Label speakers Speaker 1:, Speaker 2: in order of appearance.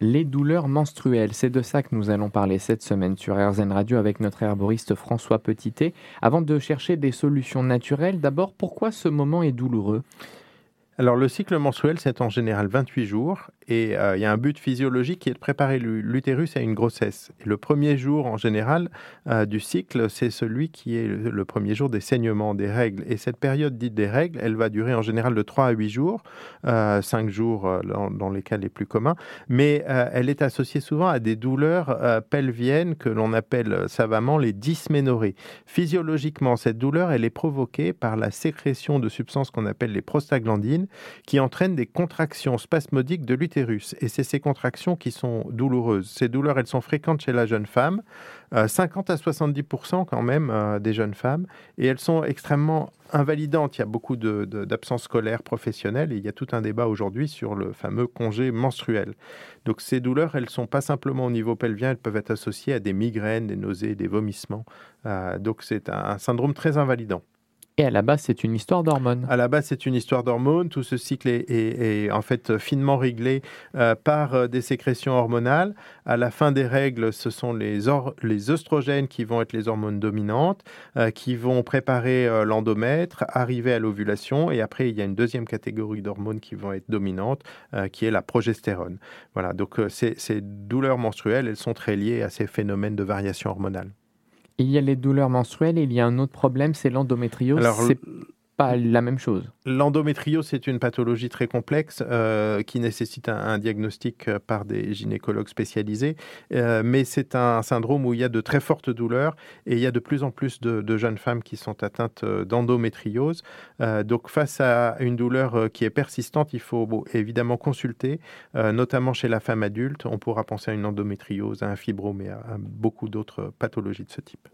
Speaker 1: Les douleurs menstruelles, c'est de ça que nous allons parler cette semaine sur RZN Radio avec notre herboriste François Petitet. Avant de chercher des solutions naturelles, d'abord, pourquoi ce moment est douloureux?
Speaker 2: Alors le cycle menstruel, c'est en général 28 jours et euh, il y a un but physiologique qui est de préparer l'utérus à une grossesse. Le premier jour en général euh, du cycle, c'est celui qui est le, premier jour des saignements, des règles. Et cette période dite des règles, elle va durer en général de 3 à 8 jours, euh, 5 jours euh, dans, les cas les plus communs, mais elle est associée souvent à des douleurs pelviennes que l'on appelle savamment les dysménorrhées. Physiologiquement, cette douleur, elle est provoquée par la sécrétion de substances qu'on appelle les prostaglandines qui entraînent des contractions spasmodiques de l'utérus. Et c'est ces contractions qui sont douloureuses. Ces douleurs, elles sont fréquentes chez la jeune femme, 50 euh, à 70% quand même euh, des jeunes femmes, et elles sont extrêmement invalidantes. Il y a beaucoup d'absences scolaires professionnelles et il y a tout un débat aujourd'hui sur le fameux congé menstruel. Donc ces douleurs, elles ne sont pas simplement au niveau pelvien, elles peuvent être associées à des migraines, des nausées, des vomissements. Euh, donc c'est un syndrome très invalidant.
Speaker 1: Et à la base, c'est une histoire d'hormones.
Speaker 2: À la base, c'est une histoire d'hormones. Tout ce cycle est, en fait finement réglé euh, par euh, des sécrétions hormonales. À la fin des règles, ce sont les, les oestrogènes qui vont être les hormones dominantes, euh, qui vont préparer l'endomètre, arriver à l'ovulation. Et après, il y a une deuxième catégorie d'hormones qui vont être dominantes, qui est la progestérone. Voilà. Donc, ces douleurs menstruelles, elles sont très liées à ces phénomènes de variation hormonale.
Speaker 1: Il y a les douleurs menstruelles et il y a un autre problème, c'est l'endométriose. C'est la même chose.
Speaker 2: L'endométriose, c'est une pathologie très complexe euh, qui nécessite un, diagnostic euh, par des gynécologues spécialisés, euh, mais c'est un syndrome où il y a de très fortes douleurs et il y a de plus en plus de, jeunes femmes qui sont atteintes d'endométriose. donc face à une douleur qui est persistante, il faut évidemment consulter, notamment chez la femme adulte. On pourra penser à une endométriose, à un fibrome à beaucoup d'autres pathologies de ce type.